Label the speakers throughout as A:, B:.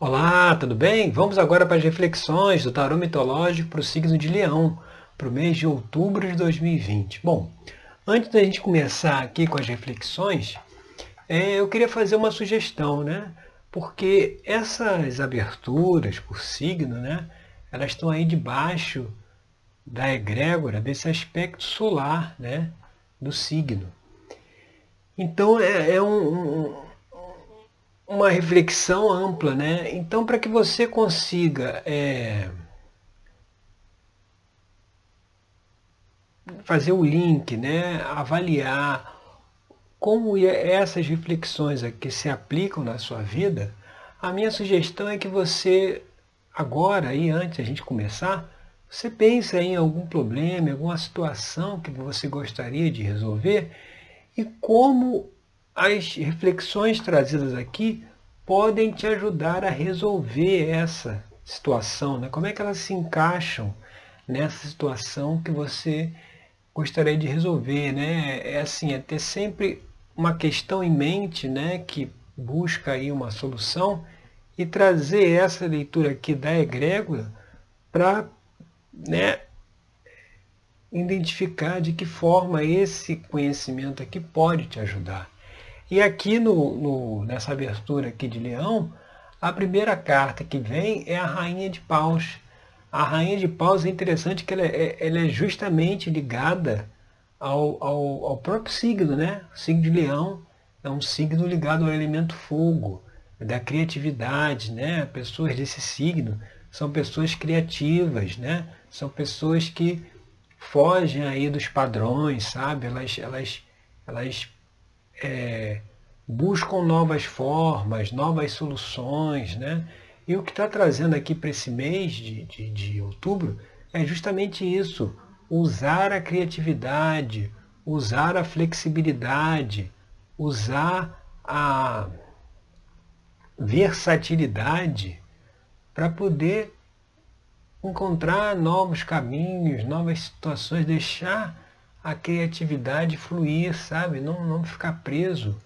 A: Olá, tudo bem? Vamos agora para as reflexões do tarô mitológico para o signo de Leão, para o mês de outubro de 2020. Bom, antes da gente começar aqui com as reflexões, é, eu queria fazer uma sugestão, né? Porque essas aberturas por signo, né? Elas estão aí debaixo da egrégora desse aspecto solar, né? Do signo. Então é, é um, um uma reflexão ampla, né? Então, para que você consiga é, fazer o link, né? Avaliar como essas reflexões aqui se aplicam na sua vida, a minha sugestão é que você agora e antes a gente começar, você pense em algum problema, alguma situação que você gostaria de resolver e como as reflexões trazidas aqui podem te ajudar a resolver essa situação, né? Como é que elas se encaixam nessa situação que você gostaria de resolver, né? É assim, é ter sempre uma questão em mente, né, que busca aí uma solução e trazer essa leitura aqui da egrégora para, né, identificar de que forma esse conhecimento aqui pode te ajudar. E aqui no, no, nessa abertura aqui de Leão, a primeira carta que vem é a Rainha de Paus. A Rainha de Paus é interessante que ela é, ela é justamente ligada ao, ao, ao, próprio signo, né? O signo de Leão é um signo ligado ao elemento fogo, da criatividade, né? Pessoas desse signo são pessoas criativas, né? São pessoas que fogem aí dos padrões, sabe? Elas, elas, elas é, buscam novas formas, novas soluções, né? E o que está trazendo aqui para esse mês de, de, de outubro é justamente isso, usar a criatividade, usar a flexibilidade, usar a versatilidade para poder encontrar novos caminhos, novas situações, deixar a criatividade fluir, sabe? Não, não ficar preso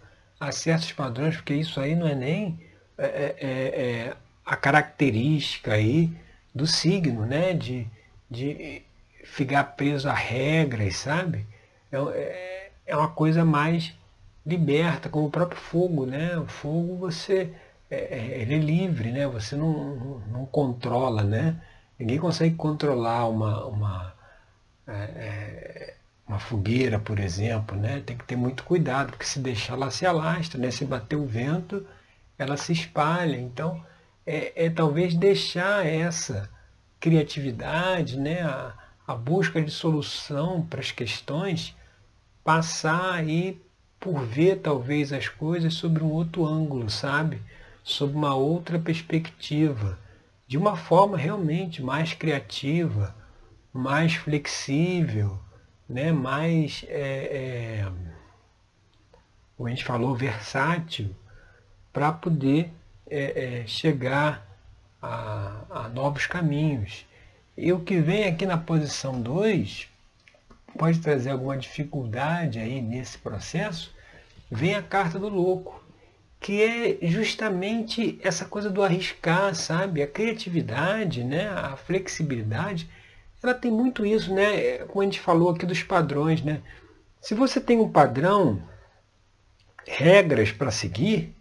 A: a certos padrões, porque isso aí não é nem é, é, é, é a característica aí do signo, né? De, de ficar preso a regras, sabe? É, é, é uma coisa mais liberta, como o próprio fogo, né? O fogo você é, ele é livre, né? Você não, não, não, controla, né? Ninguém consegue controlar uma, uma é, uma fogueira, por exemplo, né? tem que ter muito cuidado, porque se deixar ela se alastra, né? se bater o vento, ela se espalha. Então, é, é talvez deixar essa criatividade, né? a, a busca de solução para as questões, passar aí por ver talvez as coisas sobre um outro ângulo, sabe? Sob uma outra perspectiva, de uma forma realmente mais criativa, mais flexível, né, mais, é, é, como a gente falou, versátil, para poder é, é, chegar a, a, novos caminhos. E o que vem aqui na posição 2 pode trazer alguma dificuldade aí nesse processo, vem a carta do louco, que é justamente essa coisa do arriscar, sabe? A criatividade, né? a flexibilidade ela tem muito isso, né? Como a gente falou aqui dos padrões, né? Se você tem um padrão, regras para seguir,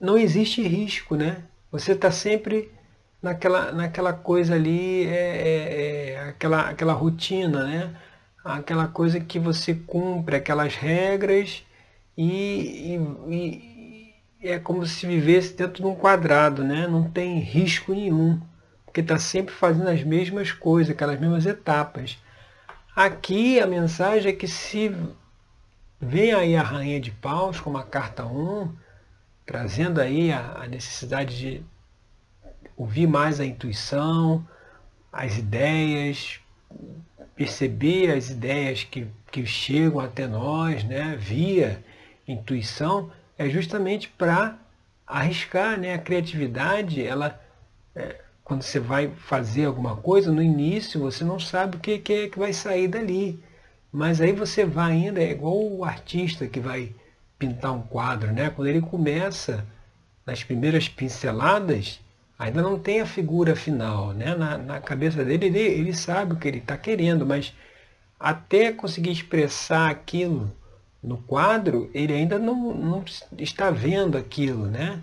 A: não existe risco, né? Você está sempre naquela, naquela coisa ali, é, é, é, aquela, aquela rotina, né? Aquela coisa que você cumpre, aquelas regras e, e, e é como se vivesse dentro de um quadrado, né? Não tem risco nenhum porque está sempre fazendo as mesmas coisas, aquelas mesmas etapas. Aqui a mensagem é que se vem aí a rainha de paus como a carta 1, trazendo aí a, a necessidade de ouvir mais a intuição, as ideias, perceber as ideias que, que chegam até nós, né, via intuição, é justamente para arriscar, né? A criatividade, ela é, quando você vai fazer alguma coisa, no início você não sabe o que, que é que vai sair dali. Mas aí você vai ainda, é igual o artista que vai pintar um quadro, né? Quando ele começa nas primeiras pinceladas, ainda não tem a figura final. Né? Na, na cabeça dele, ele, ele sabe o que ele está querendo, mas até conseguir expressar aquilo no quadro, ele ainda não, não está vendo aquilo, né?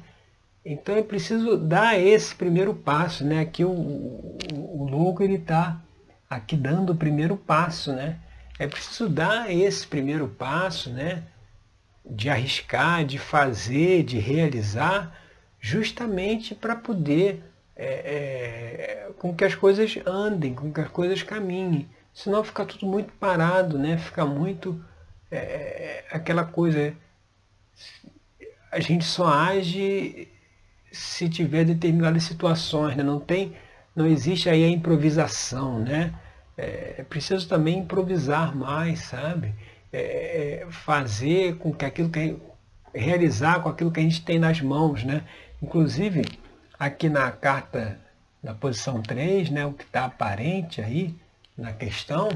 A: Então é preciso dar esse primeiro passo, né? Aqui o, o, o louco ele está aqui dando o primeiro passo, né? É preciso dar esse primeiro passo, né? De arriscar, de fazer, de realizar, justamente para poder é, é, com que as coisas andem, com que as coisas caminhem. Senão fica tudo muito parado, né? Fica muito é, é, aquela coisa. A gente só age se tiver determinadas situações, né? não tem, não existe aí a improvisação, né? É, é preciso também improvisar mais, sabe? É, é, fazer com que aquilo que realizar com aquilo que a gente tem nas mãos, né? Inclusive, aqui na carta na posição 3, né, o que está aparente aí na questão,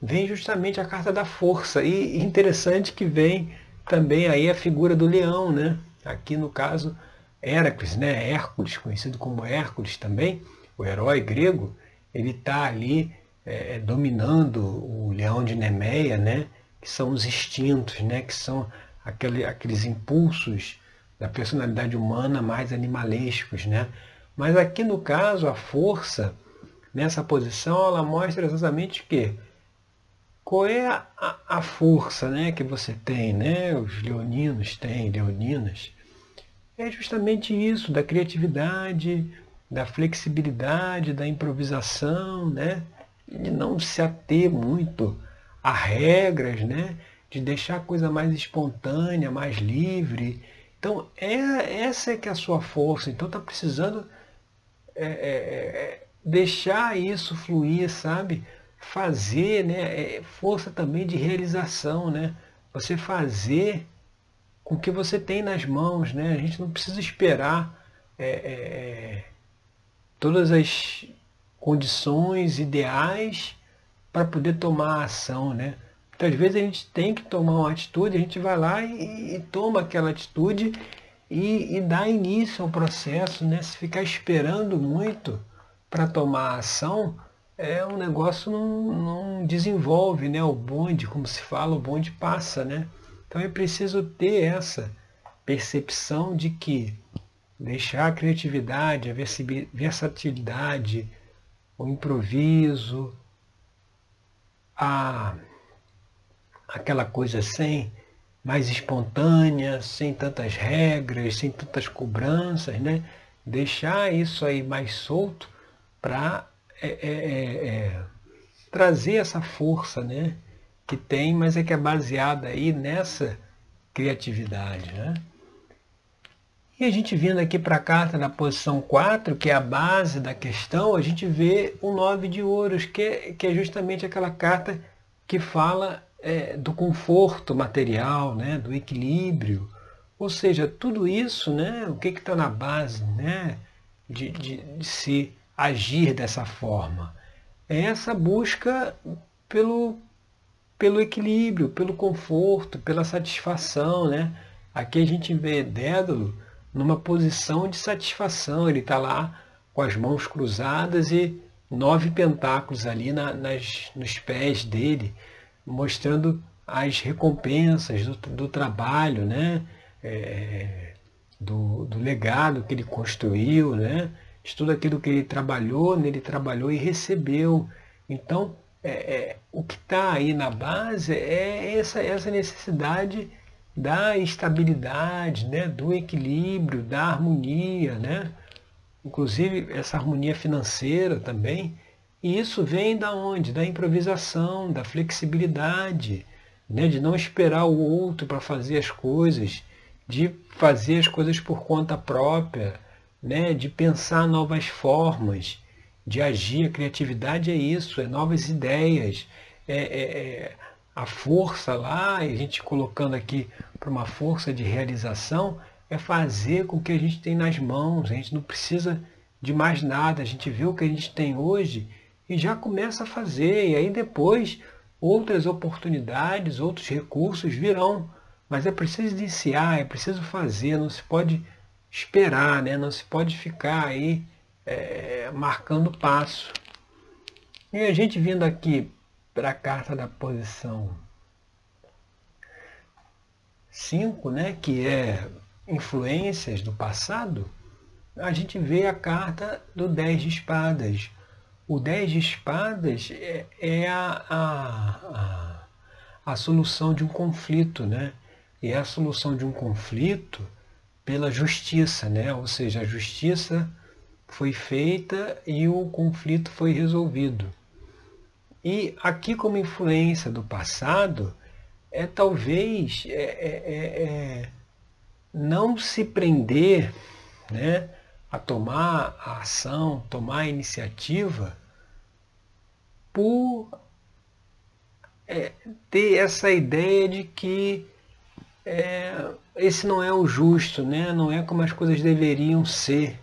A: vem justamente a carta da força. E interessante que vem também aí a figura do leão, né? Aqui no caso, Heracles, né? Hércules, conhecido como Hércules também, o herói grego, ele está ali é, é, dominando o leão de Nemeia, né? Que são os instintos, né? Que são aquele, aqueles impulsos da personalidade humana mais animalescos, né? Mas aqui no caso, a força, nessa posição, ela mostra exatamente que qual é a, a, força né, que você tem, né? Os leoninos têm, leoninas. É justamente isso, da criatividade, da flexibilidade, da improvisação, né? De não se ater muito a regras, né? De deixar a coisa mais espontânea, mais livre. Então, é, essa é que é a sua força. Então, está precisando é, é, é, deixar isso fluir, sabe? fazer, né, é força também de realização, né? Você fazer com o que você tem nas mãos, né? A gente não precisa esperar é, é, é todas as condições ideais para poder tomar ação, né? Muitas vezes a gente tem que tomar uma atitude, a gente vai lá e, e toma aquela atitude e, e, dá início ao processo, né? Se ficar esperando muito para tomar ação, é um negócio não, não desenvolve, né? O bonde, como se fala, o bonde passa, né? Então é preciso ter essa percepção de que deixar a criatividade, a versatilidade, o improviso, a aquela coisa sem mais espontânea, sem tantas regras, sem tantas cobranças, né? Deixar isso aí mais solto para é, é, é, é, trazer essa força né, que tem, mas é que é baseada aí nessa criatividade. Né? E a gente vindo aqui para a carta na posição 4, que é a base da questão, a gente vê o nove de ouros, que é, que é justamente aquela carta que fala é, do conforto material, né, do equilíbrio. Ou seja, tudo isso, né, o que está na base né, de, de, de se agir dessa forma. É essa busca pelo, pelo equilíbrio, pelo conforto, pela satisfação. Né? Aqui a gente vê Dédalo numa posição de satisfação. Ele está lá com as mãos cruzadas e nove pentáculos ali na, nas, nos pés dele, mostrando as recompensas do, do trabalho, né? É, do, do legado que ele construiu, né? de tudo aquilo que ele trabalhou, nele trabalhou e recebeu. Então, é, é, o que está aí na base é essa, essa necessidade da estabilidade, né, do equilíbrio, da harmonia, né? inclusive essa harmonia financeira também. E isso vem da onde? Da improvisação, da flexibilidade, né? de não esperar o outro para fazer as coisas, de fazer as coisas por conta própria né, de pensar novas formas de agir. A criatividade é isso, é novas ideias, é, é, é a força lá, a gente colocando aqui para uma força de realização, é fazer com o que a gente tem nas mãos. A gente não precisa de mais nada. A gente vê o que a gente tem hoje e já começa a fazer. E aí depois outras oportunidades, outros recursos virão. Mas é preciso iniciar, é preciso fazer, não se pode esperar, né? Não se pode ficar aí é, marcando passo. E a gente vindo aqui para a carta da posição 5, né, que é influências do passado, a gente vê a carta do 10 de espadas. O 10 de espadas é, é a, a, a, a, solução de um conflito, né? E é a solução de um conflito pela justiça, né? Ou seja, a justiça foi feita e o conflito foi resolvido. E aqui como influência do passado, é talvez é, é, é, é não se prender né, a tomar a ação, tomar a iniciativa por é, ter essa ideia de que é, esse não é o justo, né? não é como as coisas deveriam ser.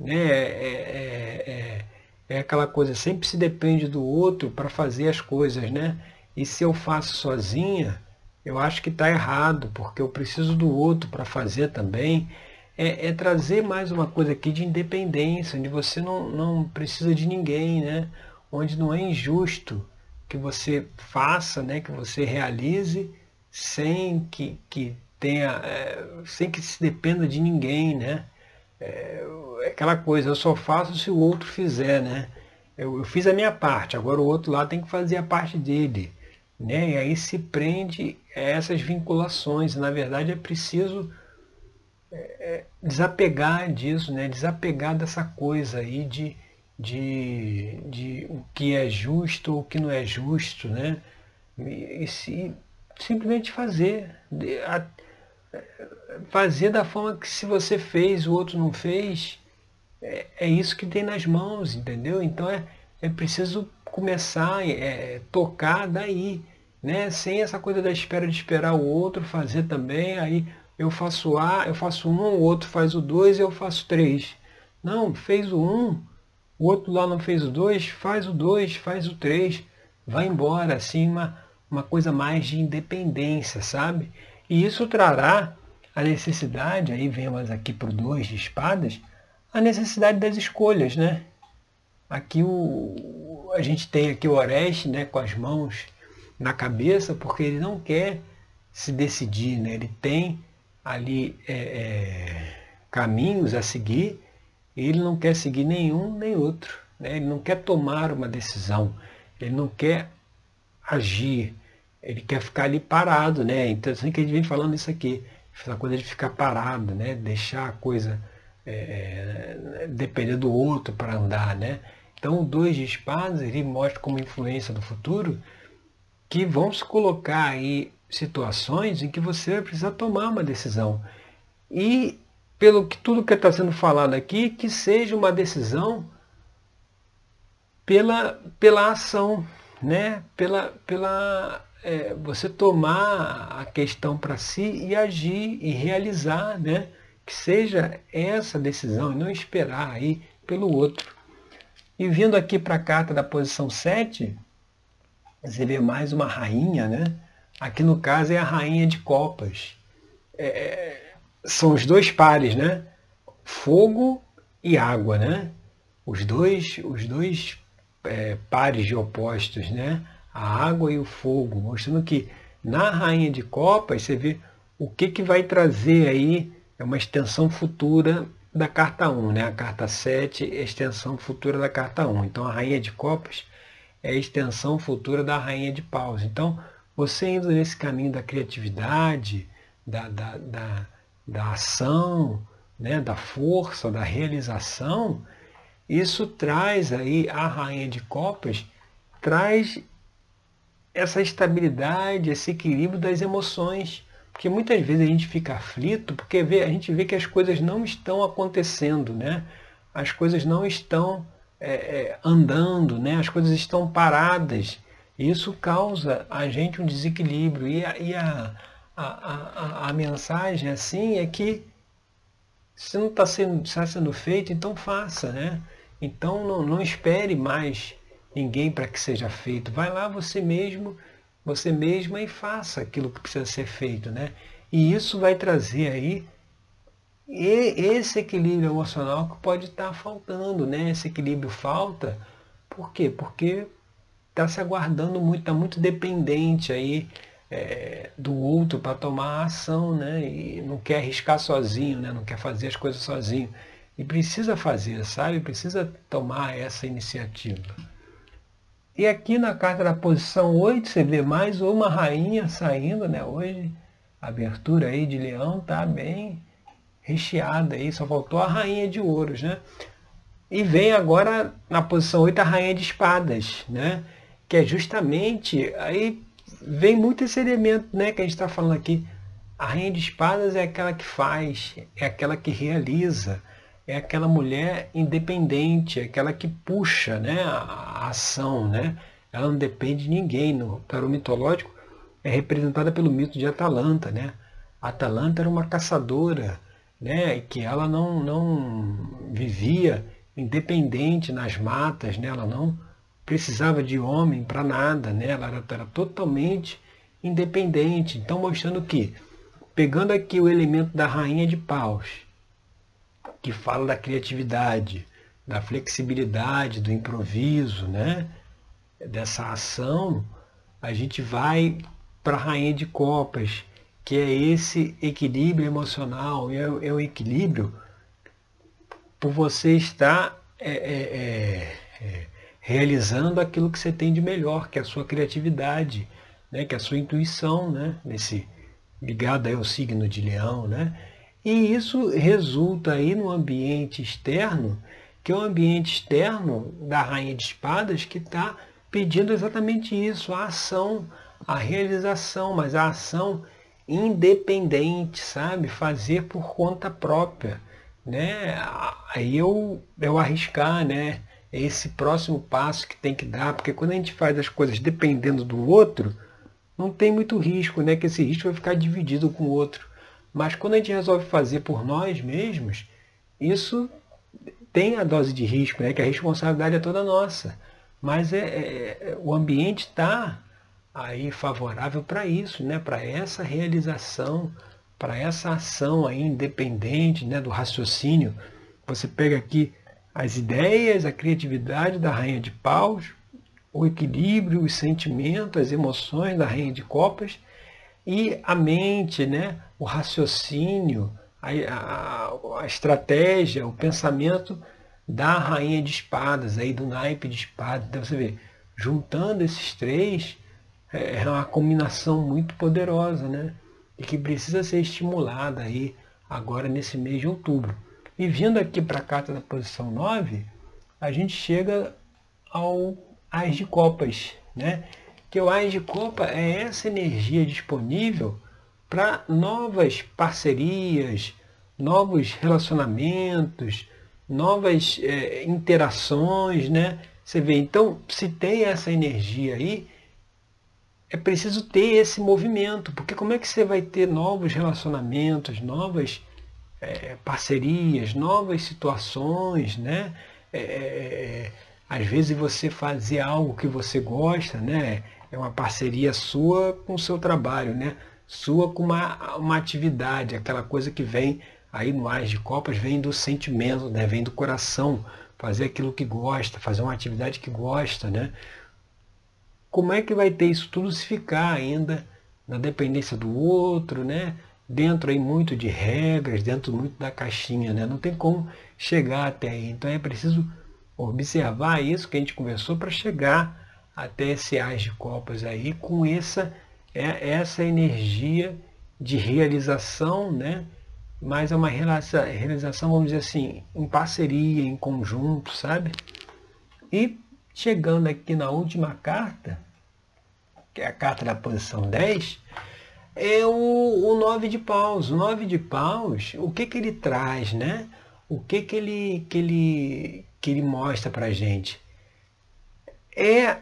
A: Né? É, é, é, é aquela coisa, sempre se depende do outro para fazer as coisas. Né? E se eu faço sozinha, eu acho que está errado, porque eu preciso do outro para fazer também. É, é, trazer mais uma coisa aqui de independência, onde você não, não precisa de ninguém, né? onde não é injusto que você faça, né? que você realize sem que, que tenha, é, sem que se dependa de ninguém. Né? É, é aquela coisa, eu só faço se o outro fizer. Né? Eu, eu fiz a minha parte, agora o outro lá tem que fazer a parte dele. Né? E aí se prende a essas vinculações. Na verdade é preciso é, é, desapegar disso, né? desapegar dessa coisa aí de, de, de o que é justo ou o que não é justo, né? E, e se, simplesmente fazer. A, fazer da forma que se você fez, o outro não fez, é, é isso que tem nas mãos, entendeu? Então é, é preciso começar a é, tocar daí né? Sem essa coisa da espera de esperar o outro fazer também, aí eu faço A, eu faço um, o outro faz o dois eu faço três. Não, fez o um, o outro lá não fez o dois, faz o dois, faz o três, vai embora, assim, uma, uma coisa mais de independência, sabe? E isso trará a necessidade, aí vemos aqui para o dois de espadas, a necessidade das escolhas, né? Aqui o, a gente tem aqui o Oreste, né, com as mãos na cabeça porque ele não quer se decidir, né? ele tem ali é, é, caminhos a seguir ele não quer seguir nenhum nem outro. Né? Ele não quer tomar uma decisão, ele não quer agir, ele quer ficar ali parado. Né? Então assim que a gente vem falando isso aqui, essa coisa de ficar parado, né? deixar a coisa é, é depender do outro para andar. Né? Então o dois de espadas ele mostra como influência do futuro que vão se colocar aí situações em que você vai precisar tomar uma decisão. E pelo que tudo que está sendo falado aqui, que seja uma decisão pela, pela ação, né? pela, pela é, você tomar a questão para si e agir e realizar, né? que seja essa decisão e não esperar aí pelo outro. E vindo aqui para a carta da posição 7, você vê mais uma rainha, né? Aqui no caso é a rainha de copas. É, é, são os dois pares, né? Fogo e água, né? Os dois, os dois é, pares de opostos, né? A água e o fogo, mostrando que na rainha de copas você vê o que, que vai trazer aí é uma extensão futura da carta 1, né? A carta 7 é a extensão futura da carta 1. Então a rainha de copas é a extensão futura da rainha de paus. Então, você indo nesse caminho da criatividade, da, da, da, da ação, né, da força, da realização, isso traz aí a rainha de copas, traz essa estabilidade, esse equilíbrio das emoções. Porque muitas vezes a gente fica aflito porque a gente vê que as coisas não estão acontecendo, né? As coisas não estão é, é, andando, né? as coisas estão paradas. Isso causa a gente um desequilíbrio. E a, e a, a, a, a mensagem assim é que se não está sendo, está sendo feito, então faça. Né? Então não, não espere mais ninguém para que seja feito. Vai lá você mesmo, você mesma e faça aquilo que precisa ser feito. Né? E isso vai trazer aí esse equilíbrio emocional que pode estar faltando, né? Esse equilíbrio falta, por quê? Porque está se aguardando muito, está muito dependente aí é, do outro para tomar ação, né? E não quer arriscar sozinho, né? Não quer fazer as coisas sozinho. E precisa fazer, sabe? Precisa tomar essa iniciativa. E aqui na carta da posição 8, você vê mais uma rainha saindo, né? Hoje, a abertura aí de leão tá bem recheada aí, só faltou a rainha de ouros, né? E vem agora na posição 8 a rainha de espadas, né? Que é justamente, aí vem muito esse elemento, né, que a gente está falando aqui. A rainha de espadas é aquela que faz, é aquela que realiza, é aquela mulher independente, é aquela que puxa né, a ação. Né? Ela não depende de ninguém. No tarô mitológico é representada pelo mito de Atalanta. Né? Atalanta era uma caçadora, né? que ela não, não vivia independente nas matas, né? ela não precisava de homem para nada, né? ela era, era totalmente independente. Então mostrando que, pegando aqui o elemento da rainha de paus, que fala da criatividade, da flexibilidade, do improviso, né? dessa ação, a gente vai para a rainha de copas, que é esse equilíbrio emocional, é, é o equilíbrio por você estar é, é, é, é, realizando aquilo que você tem de melhor, que é a sua criatividade, né? que é a sua intuição, né? Nesse, ligado ao signo de leão, né? E isso resulta aí no ambiente externo, que é o ambiente externo da Rainha de Espadas que está pedindo exatamente isso, a ação, a realização, mas a ação independente, sabe? Fazer por conta própria, né? Aí eu, eu arriscar, né? Esse próximo passo que tem que dar, porque quando a gente faz as coisas dependendo do outro, não tem muito risco, né? Que esse risco vai ficar dividido com o outro. Mas quando a gente resolve fazer por nós mesmos, isso tem a dose de risco, né? que a responsabilidade é toda nossa. Mas é, é, é o ambiente está aí favorável para isso, né? para essa realização, para essa ação aí independente né? do raciocínio. Você pega aqui as ideias, a criatividade da rainha de paus, o equilíbrio, os sentimentos, as emoções da rainha de copas e a mente, né? o raciocínio, a, a, a, estratégia, o pensamento da rainha de espadas, aí do naipe de espadas. Então você vê, juntando esses três, é, é uma combinação muito poderosa, né? E que precisa ser estimulada aí agora nesse mês de outubro. E vindo aqui para a carta da posição 9, a gente chega ao As de Copas, né? Que o As de Copa é essa energia disponível para novas parcerias, novos relacionamentos, novas é, interações, né? Você vê, então, se tem essa energia aí, é preciso ter esse movimento, porque como é que você vai ter novos relacionamentos, novas é, parcerias, novas situações, né? É, é, é às vezes você fazer algo que você gosta, né? É uma parceria sua com o seu trabalho, né? sua com uma, uma atividade, aquela coisa que vem aí no Ais de Copas, vem do sentimento, né? vem do coração, fazer aquilo que gosta, fazer uma atividade que gosta. Né? Como é que vai ter isso tudo se ficar ainda na dependência do outro, né? dentro aí muito de regras, dentro muito da caixinha, né? não tem como chegar até aí. Então é preciso observar isso que a gente conversou para chegar até esse Ais de Copas aí com essa é essa energia de realização, né? mas é uma realização, vamos dizer assim, em parceria, em conjunto, sabe? E chegando aqui na última carta, que é a carta da posição 10, é o, o nove de paus. O nove de paus, o que, que ele traz, né? O que, que, ele, que, ele, que ele mostra para gente? É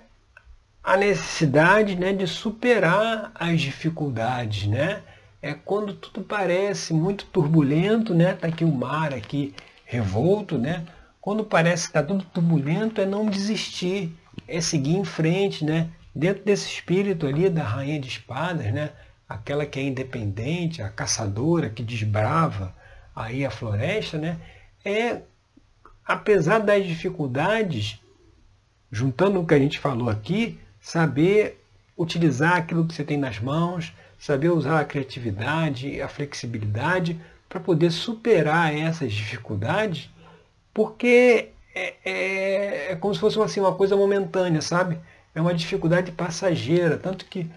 A: a necessidade né, de superar as dificuldades, né? É quando tudo parece muito turbulento, né? Tá aqui o mar aqui revolto, né? Quando parece que está tudo turbulento, é não desistir, é seguir em frente, né? Dentro desse espírito ali da rainha de espadas, né? Aquela que é independente, a caçadora que desbrava aí a floresta, né? É, apesar das dificuldades, juntando o que a gente falou aqui, saber utilizar aquilo que você tem nas mãos, saber usar a criatividade, a flexibilidade para poder superar essas dificuldades, porque é, é, é como se fosse assim, uma coisa momentânea, sabe? É uma dificuldade passageira, tanto que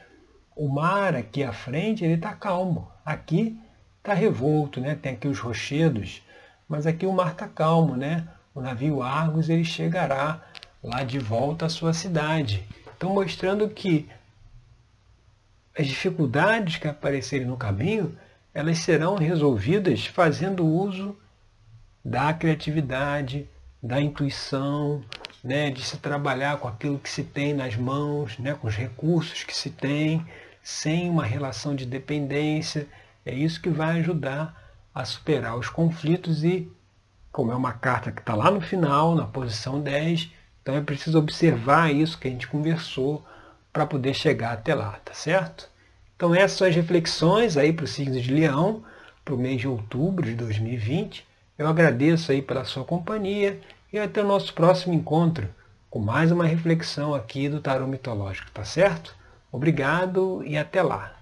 A: o mar aqui à frente ele está calmo, aqui está revolto, né? Tem aqui os rochedos, mas aqui o mar está calmo, né? O navio Argos ele chegará lá de volta à sua cidade. Então mostrando que as dificuldades que aparecerem no caminho, elas serão resolvidas fazendo uso da criatividade, da intuição, né, de se trabalhar com aquilo que se tem nas mãos, né, com os recursos que se tem, sem uma relação de dependência. É isso que vai ajudar a superar os conflitos e, como é uma carta que está lá no final, na posição 10, então é preciso observar isso que a gente conversou para poder chegar até lá, tá certo? Então essas são as reflexões aí para o signo de Leão, para o mês de outubro de 2020. Eu agradeço aí pela sua companhia e até o nosso próximo encontro com mais uma reflexão aqui do Tarô Mitológico, tá certo? Obrigado e até lá!